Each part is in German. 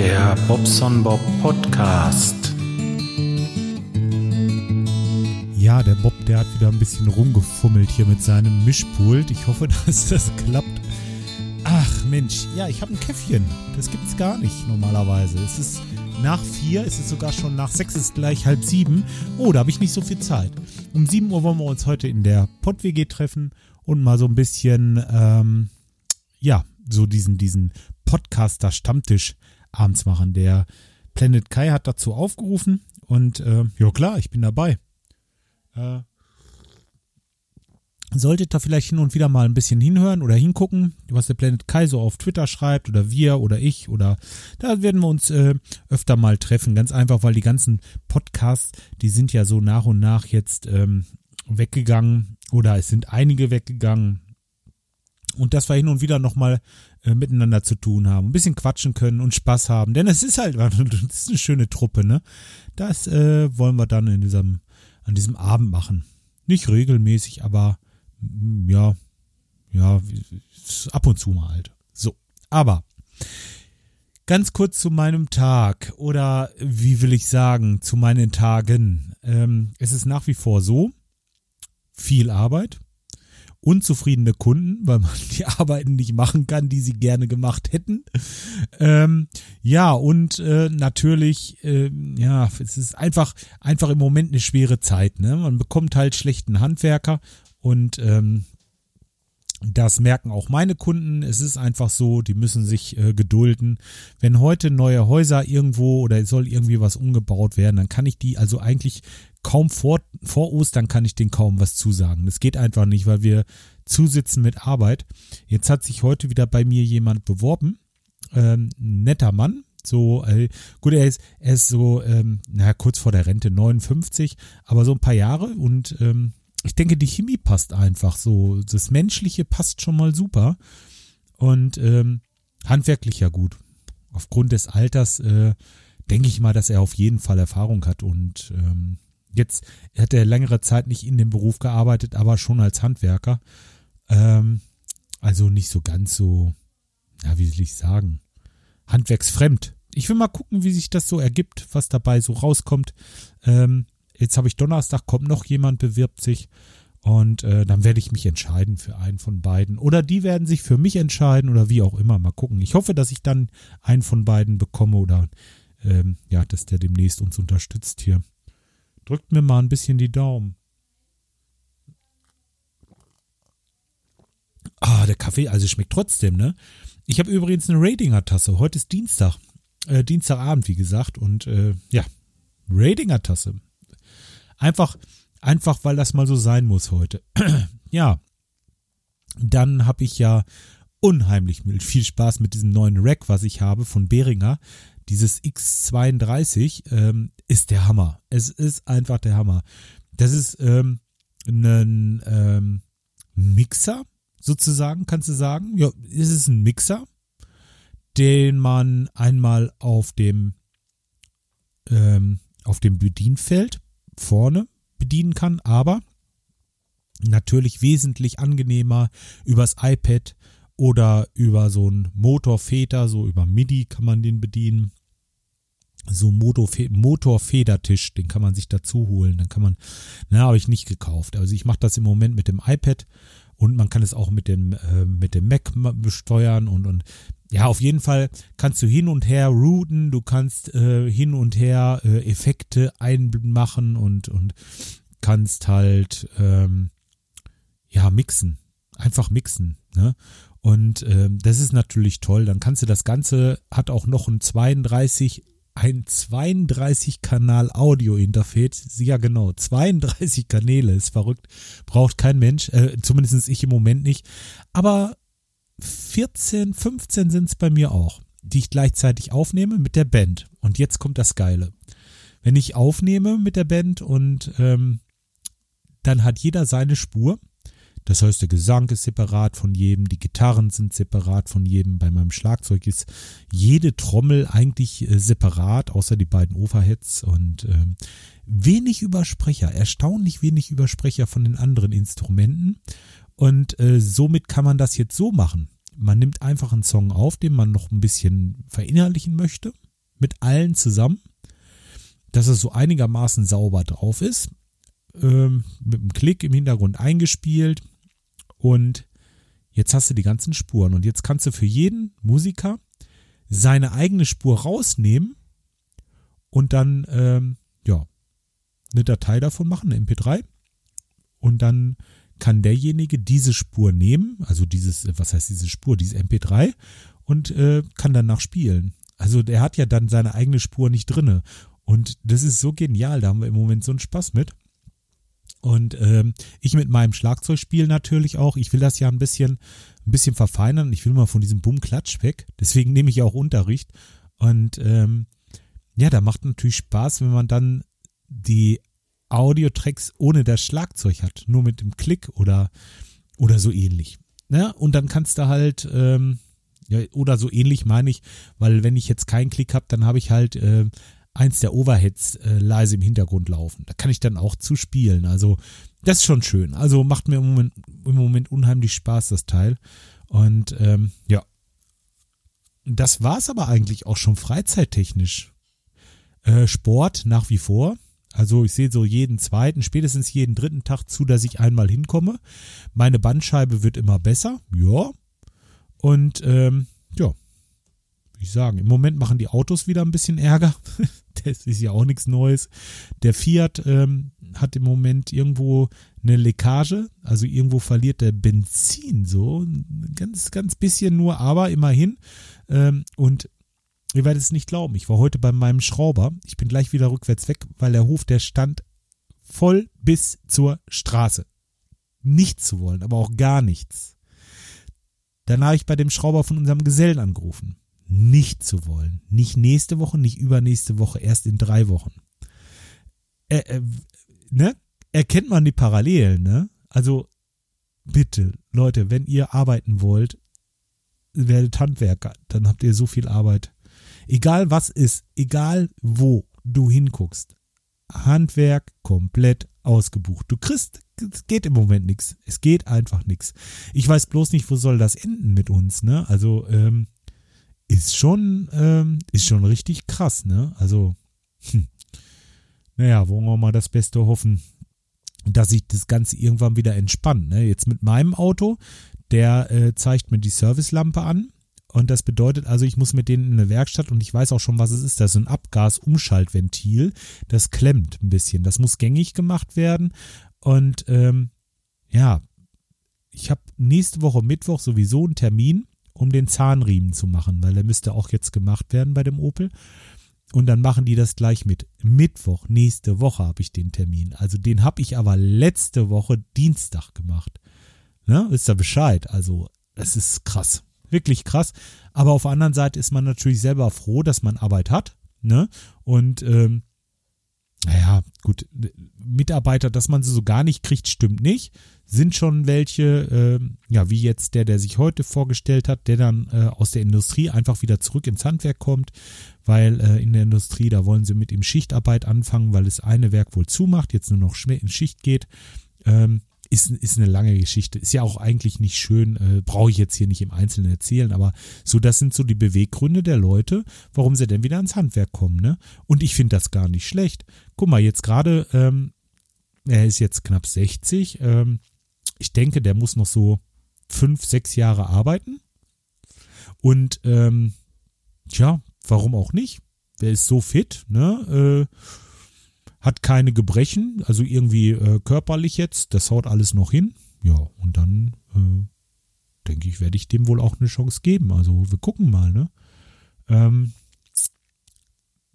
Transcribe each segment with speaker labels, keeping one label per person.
Speaker 1: Der Bobson Bob Podcast.
Speaker 2: Ja, der Bob, der hat wieder ein bisschen rumgefummelt hier mit seinem Mischpult. Ich hoffe, dass das klappt. Ach Mensch, ja, ich habe ein Käffchen. Das gibt's gar nicht normalerweise. Es ist nach vier, es ist sogar schon nach sechs, es ist gleich halb sieben. Oh, da habe ich nicht so viel Zeit. Um sieben Uhr wollen wir uns heute in der Pott-WG treffen und mal so ein bisschen, ähm, ja, so diesen, diesen Podcaster-Stammtisch abends machen. Der Planet Kai hat dazu aufgerufen und äh, ja klar, ich bin dabei. Äh, solltet ihr vielleicht hin und wieder mal ein bisschen hinhören oder hingucken, was der Planet Kai so auf Twitter schreibt oder wir oder ich oder da werden wir uns äh, öfter mal treffen. Ganz einfach, weil die ganzen Podcasts, die sind ja so nach und nach jetzt ähm, weggegangen oder es sind einige weggegangen. Und dass wir hin und wieder nochmal äh, miteinander zu tun haben, ein bisschen quatschen können und Spaß haben. Denn es ist halt das ist eine schöne Truppe, ne? Das äh, wollen wir dann in diesem, an diesem Abend machen. Nicht regelmäßig, aber ja, ja, ab und zu mal halt. So, aber ganz kurz zu meinem Tag oder wie will ich sagen, zu meinen Tagen. Ähm, es ist nach wie vor so, viel Arbeit, unzufriedene Kunden, weil man die Arbeiten nicht machen kann, die sie gerne gemacht hätten. Ähm, ja, und äh, natürlich, äh, ja, es ist einfach, einfach im Moment eine schwere Zeit. Ne? Man bekommt halt schlechten Handwerker und ähm, das merken auch meine Kunden. Es ist einfach so, die müssen sich äh, gedulden. Wenn heute neue Häuser irgendwo oder soll irgendwie was umgebaut werden, dann kann ich die also eigentlich kaum vor, vor Ostern kann ich denen kaum was zusagen. Das geht einfach nicht, weil wir zusitzen mit Arbeit. Jetzt hat sich heute wieder bei mir jemand beworben. Ähm, netter Mann, so, äh, gut, er ist, er ist so, ähm, naja, kurz vor der Rente, 59, aber so ein paar Jahre und ähm, ich denke, die Chemie passt einfach so. Das Menschliche passt schon mal super. Und ähm, handwerklich ja gut. Aufgrund des Alters äh, denke ich mal, dass er auf jeden Fall Erfahrung hat. Und ähm, jetzt hat er längere Zeit nicht in dem Beruf gearbeitet, aber schon als Handwerker. Ähm, also nicht so ganz so, ja, wie will ich sagen, handwerksfremd. Ich will mal gucken, wie sich das so ergibt, was dabei so rauskommt. Ähm, Jetzt habe ich Donnerstag, kommt noch jemand, bewirbt sich. Und äh, dann werde ich mich entscheiden für einen von beiden. Oder die werden sich für mich entscheiden oder wie auch immer. Mal gucken. Ich hoffe, dass ich dann einen von beiden bekomme oder ähm, ja, dass der demnächst uns unterstützt hier. Drückt mir mal ein bisschen die Daumen. Ah, der Kaffee, also schmeckt trotzdem, ne? Ich habe übrigens eine Ratinger-Tasse. Heute ist Dienstag. Äh, Dienstagabend, wie gesagt. Und äh, ja, Ratinger-Tasse. Einfach, einfach, weil das mal so sein muss heute. ja. Dann habe ich ja unheimlich viel Spaß mit diesem neuen Rack, was ich habe von Behringer. Dieses X32 ähm, ist der Hammer. Es ist einfach der Hammer. Das ist ähm, ein ähm, Mixer, sozusagen, kannst du sagen. Ja, es ist ein Mixer, den man einmal auf dem ähm, auf dem Bedienfeld vorne bedienen kann, aber natürlich wesentlich angenehmer übers iPad oder über so ein Motorfeder, so über MIDI kann man den bedienen. So Motorfedertisch, den kann man sich dazu holen. Dann kann man, na, habe ich nicht gekauft. Also ich mache das im Moment mit dem iPad und man kann es auch mit dem äh, mit dem Mac besteuern und und ja, auf jeden Fall kannst du hin und her routen, du kannst äh, hin und her äh, Effekte einmachen und, und kannst halt ähm, ja mixen. Einfach mixen. Ne? Und ähm, das ist natürlich toll. Dann kannst du das Ganze, hat auch noch ein 32, ein 32 Kanal Audio Interface. Ja, genau, 32 Kanäle, ist verrückt. Braucht kein Mensch, äh, zumindest ich im Moment nicht. Aber 14, 15 sind es bei mir auch, die ich gleichzeitig aufnehme mit der Band. Und jetzt kommt das Geile. Wenn ich aufnehme mit der Band und ähm, dann hat jeder seine Spur. Das heißt, der Gesang ist separat von jedem, die Gitarren sind separat von jedem. Bei meinem Schlagzeug ist jede Trommel eigentlich äh, separat, außer die beiden Overheads und ähm, wenig Übersprecher, erstaunlich wenig Übersprecher von den anderen Instrumenten. Und äh, somit kann man das jetzt so machen. Man nimmt einfach einen Song auf, den man noch ein bisschen verinnerlichen möchte. mit allen zusammen, dass es so einigermaßen sauber drauf ist, ähm, mit einem Klick im Hintergrund eingespielt und jetzt hast du die ganzen Spuren und jetzt kannst du für jeden Musiker seine eigene Spur rausnehmen und dann ähm, ja eine Datei davon machen, eine MP3 und dann kann derjenige diese Spur nehmen, also dieses, was heißt diese Spur, diese MP3 und äh, kann danach spielen. Also der hat ja dann seine eigene Spur nicht drinne und das ist so genial, da haben wir im Moment so einen Spaß mit. Und ähm, ich mit meinem Schlagzeugspiel natürlich auch. Ich will das ja ein bisschen, ein bisschen verfeinern. Ich will mal von diesem Bumm-Klatsch weg. Deswegen nehme ich auch Unterricht. Und ähm, ja, da macht natürlich Spaß, wenn man dann die Audiotracks ohne das Schlagzeug hat, nur mit dem Klick oder, oder so ähnlich. Ne? Und dann kannst du halt, ähm, ja, oder so ähnlich meine ich, weil wenn ich jetzt keinen Klick habe, dann habe ich halt äh, eins der Overheads äh, leise im Hintergrund laufen. Da kann ich dann auch zuspielen. Also das ist schon schön. Also macht mir im Moment, im Moment unheimlich Spaß, das Teil. Und ähm, ja, das war's aber eigentlich auch schon freizeittechnisch. Äh, Sport nach wie vor. Also ich sehe so jeden zweiten, spätestens jeden dritten Tag zu, dass ich einmal hinkomme. Meine Bandscheibe wird immer besser, ja. Und ähm, wie ich sagen, im Moment machen die Autos wieder ein bisschen Ärger. das ist ja auch nichts Neues. Der Fiat ähm, hat im Moment irgendwo eine Leckage, also irgendwo verliert der Benzin so, ganz, ganz bisschen nur, aber immerhin. Ähm, und Ihr werdet es nicht glauben. Ich war heute bei meinem Schrauber. Ich bin gleich wieder rückwärts weg, weil der Hof, der stand voll bis zur Straße. Nichts zu wollen, aber auch gar nichts. Dann habe ich bei dem Schrauber von unserem Gesellen angerufen. Nicht zu wollen. Nicht nächste Woche, nicht übernächste Woche, erst in drei Wochen. Äh, äh, ne? Erkennt man die Parallelen, ne? Also, bitte, Leute, wenn ihr arbeiten wollt, werdet Handwerker, dann habt ihr so viel Arbeit. Egal was ist, egal wo du hinguckst. Handwerk komplett ausgebucht. Du kriegst, es geht im Moment nichts. Es geht einfach nichts. Ich weiß bloß nicht, wo soll das enden mit uns, ne? Also, ähm, ist schon, ähm, ist schon richtig krass, ne? Also, hm. naja, wollen wir mal das Beste hoffen, dass sich das Ganze irgendwann wieder entspannt, ne? Jetzt mit meinem Auto, der äh, zeigt mir die Servicelampe an und das bedeutet also, ich muss mit denen in eine Werkstatt und ich weiß auch schon, was es ist. Das ist ein Abgasumschaltventil. Das klemmt ein bisschen. Das muss gängig gemacht werden. Und ähm, ja, ich habe nächste Woche Mittwoch sowieso einen Termin, um den Zahnriemen zu machen, weil der müsste auch jetzt gemacht werden bei dem Opel. Und dann machen die das gleich mit. Mittwoch, nächste Woche habe ich den Termin. Also den habe ich aber letzte Woche Dienstag gemacht. Ne? Wisst ihr Bescheid? Also, es ist krass wirklich krass. Aber auf der anderen Seite ist man natürlich selber froh, dass man Arbeit hat. Ne? Und ähm, naja, gut, Mitarbeiter, dass man sie so gar nicht kriegt, stimmt nicht. Sind schon welche, äh, ja, wie jetzt der, der sich heute vorgestellt hat, der dann äh, aus der Industrie einfach wieder zurück ins Handwerk kommt, weil äh, in der Industrie, da wollen sie mit ihm Schichtarbeit anfangen, weil das eine Werk wohl zumacht, jetzt nur noch in Schicht geht. Ähm, ist, ist eine lange Geschichte. Ist ja auch eigentlich nicht schön, äh, brauche ich jetzt hier nicht im Einzelnen erzählen, aber so, das sind so die Beweggründe der Leute, warum sie denn wieder ans Handwerk kommen, ne? Und ich finde das gar nicht schlecht. Guck mal, jetzt gerade, ähm, er ist jetzt knapp 60, ähm, ich denke, der muss noch so fünf, sechs Jahre arbeiten. Und ähm, tja, warum auch nicht? Der ist so fit, ne? Äh, hat keine Gebrechen, also irgendwie äh, körperlich jetzt, das haut alles noch hin. Ja, und dann äh, denke ich, werde ich dem wohl auch eine Chance geben. Also wir gucken mal, ne? Ähm,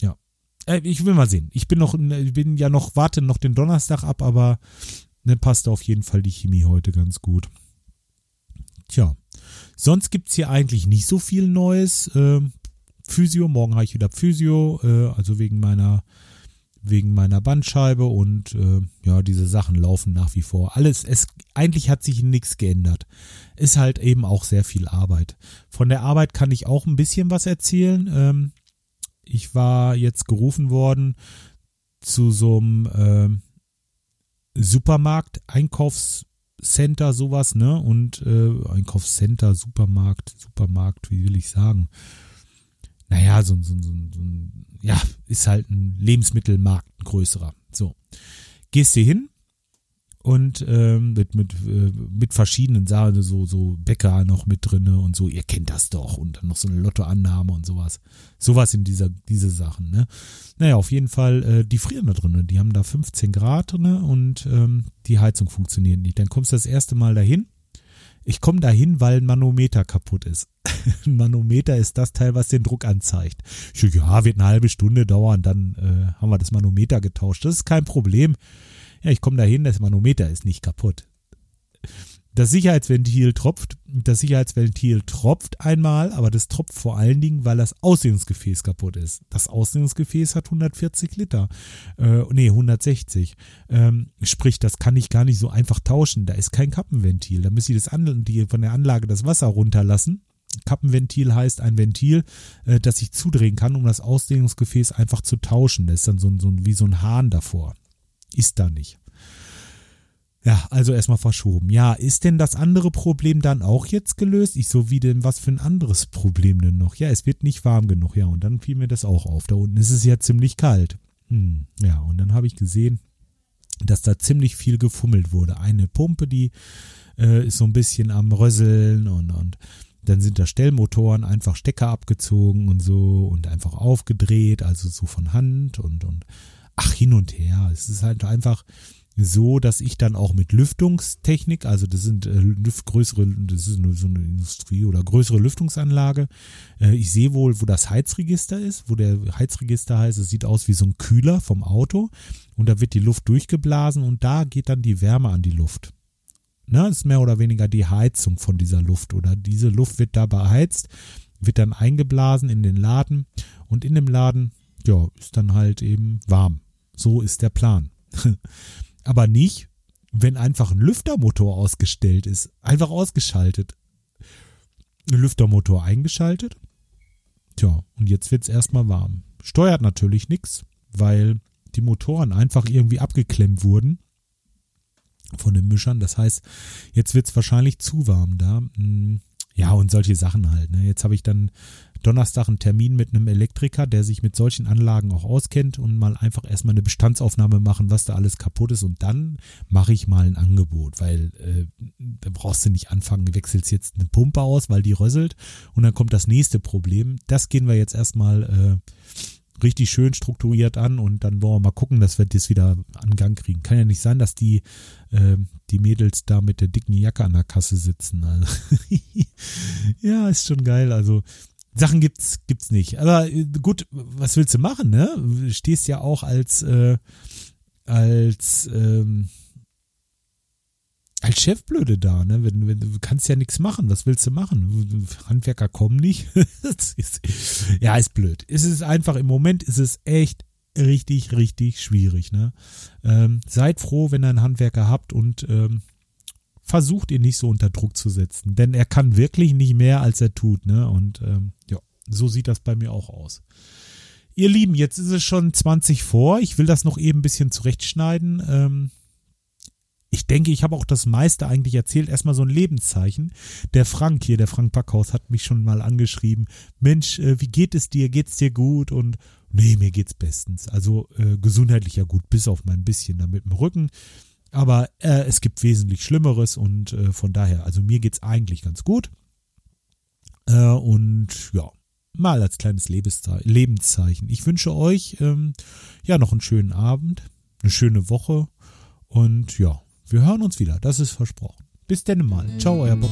Speaker 2: ja. Äh, ich will mal sehen. Ich bin noch, ich bin ja noch, warte noch den Donnerstag ab, aber ne, passt auf jeden Fall die Chemie heute ganz gut. Tja. Sonst gibt's hier eigentlich nicht so viel Neues. Ähm, Physio, morgen habe ich wieder Physio, äh, also wegen meiner wegen meiner Bandscheibe und äh, ja, diese Sachen laufen nach wie vor. Alles, es eigentlich hat sich nichts geändert. Ist halt eben auch sehr viel Arbeit. Von der Arbeit kann ich auch ein bisschen was erzählen. Ähm, ich war jetzt gerufen worden zu so einem äh, Supermarkt, Einkaufscenter, sowas, ne? Und äh, Einkaufscenter, Supermarkt, Supermarkt, wie will ich sagen? Naja, so, so, so, so ein, ja, ist halt ein Lebensmittelmarkt, ein größerer. So. Gehst du hin, und ähm, mit mit äh, mit verschiedenen Sachen so so Bäcker noch mit drinne und so. Ihr kennt das doch. Und dann noch so eine Lottoannahme und sowas. Sowas in dieser diese Sachen ne? Naja auf jeden Fall äh, die frieren da drinne. Die haben da 15 Grad drinne und ähm, die Heizung funktioniert nicht. Dann kommst du das erste Mal dahin ich komme dahin, weil ein Manometer kaputt ist. ein Manometer ist das Teil, was den Druck anzeigt. So, ja, wird eine halbe Stunde dauern, dann äh, haben wir das Manometer getauscht. Das ist kein Problem. Ja, ich komme dahin, das Manometer ist nicht kaputt. Das Sicherheitsventil tropft, das Sicherheitsventil tropft einmal, aber das tropft vor allen Dingen, weil das Ausdehnungsgefäß kaputt ist. Das Ausdehnungsgefäß hat 140 Liter, äh, nee, 160. Ähm, sprich, das kann ich gar nicht so einfach tauschen. Da ist kein Kappenventil. Da müsste ich das An die, von der Anlage das Wasser runterlassen. Kappenventil heißt ein Ventil, äh, das ich zudrehen kann, um das Ausdehnungsgefäß einfach zu tauschen. Da ist dann so, so wie so ein Hahn davor. Ist da nicht. Ja, also erstmal verschoben. Ja, ist denn das andere Problem dann auch jetzt gelöst? Ich so, wie denn, was für ein anderes Problem denn noch? Ja, es wird nicht warm genug. Ja, und dann fiel mir das auch auf. Da unten ist es ja ziemlich kalt. Hm, ja, und dann habe ich gesehen, dass da ziemlich viel gefummelt wurde. Eine Pumpe, die äh, ist so ein bisschen am Rösseln und, und dann sind da Stellmotoren einfach Stecker abgezogen und so und einfach aufgedreht, also so von Hand und, und ach, hin und her. Es ist halt einfach so, dass ich dann auch mit Lüftungstechnik, also das sind äh, größere, das ist so eine Industrie oder größere Lüftungsanlage. Äh, ich sehe wohl, wo das Heizregister ist, wo der Heizregister heißt, es sieht aus wie so ein Kühler vom Auto und da wird die Luft durchgeblasen und da geht dann die Wärme an die Luft. Na, das ist mehr oder weniger die Heizung von dieser Luft oder diese Luft wird da beheizt, wird dann eingeblasen in den Laden und in dem Laden, ja, ist dann halt eben warm. So ist der Plan. Aber nicht, wenn einfach ein Lüftermotor ausgestellt ist. Einfach ausgeschaltet. Ein Lüftermotor eingeschaltet. Tja, und jetzt wird es erstmal warm. Steuert natürlich nichts, weil die Motoren einfach irgendwie abgeklemmt wurden von den Mischern. Das heißt, jetzt wird es wahrscheinlich zu warm da. Hm, ja, und solche Sachen halt. Ne? Jetzt habe ich dann Donnerstag einen Termin mit einem Elektriker, der sich mit solchen Anlagen auch auskennt und mal einfach erstmal eine Bestandsaufnahme machen, was da alles kaputt ist und dann mache ich mal ein Angebot, weil äh, da brauchst du nicht anfangen, wechselst jetzt eine Pumpe aus, weil die rösselt und dann kommt das nächste Problem. Das gehen wir jetzt erstmal äh, richtig schön strukturiert an und dann wollen wir mal gucken, dass wir das wieder an Gang kriegen. Kann ja nicht sein, dass die, äh, die Mädels da mit der dicken Jacke an der Kasse sitzen. Also ja, ist schon geil. Also Sachen gibt's gibt's nicht. Aber äh, gut, was willst du machen, ne? Stehst ja auch als äh, als ähm, als Chefblöde da, ne? Wenn, wenn, du kannst ja nichts machen. Was willst du machen? Handwerker kommen nicht. ist, ja, ist blöd. Es ist einfach, im Moment ist es echt richtig, richtig schwierig, ne? Ähm, seid froh, wenn ihr einen Handwerker habt und ähm, versucht ihn nicht so unter Druck zu setzen, denn er kann wirklich nicht mehr, als er tut, ne? Und ähm, ja, so sieht das bei mir auch aus. Ihr Lieben, jetzt ist es schon 20 vor. Ich will das noch eben ein bisschen zurechtschneiden. Ähm, ich denke, ich habe auch das meiste eigentlich erzählt. Erstmal so ein Lebenszeichen. Der Frank hier, der Frank Backhaus, hat mich schon mal angeschrieben. Mensch, äh, wie geht es dir? Geht's dir gut? Und nee, mir geht's bestens. Also äh, gesundheitlich ja gut, bis auf mein bisschen da mit dem Rücken. Aber äh, es gibt wesentlich Schlimmeres und äh, von daher, also mir geht's eigentlich ganz gut. Äh, und ja, mal als kleines Lebenszeichen. Ich wünsche euch ähm, ja noch einen schönen Abend, eine schöne Woche und ja, wir hören uns wieder. Das ist versprochen. Bis denn mal. Ciao, euer Bob.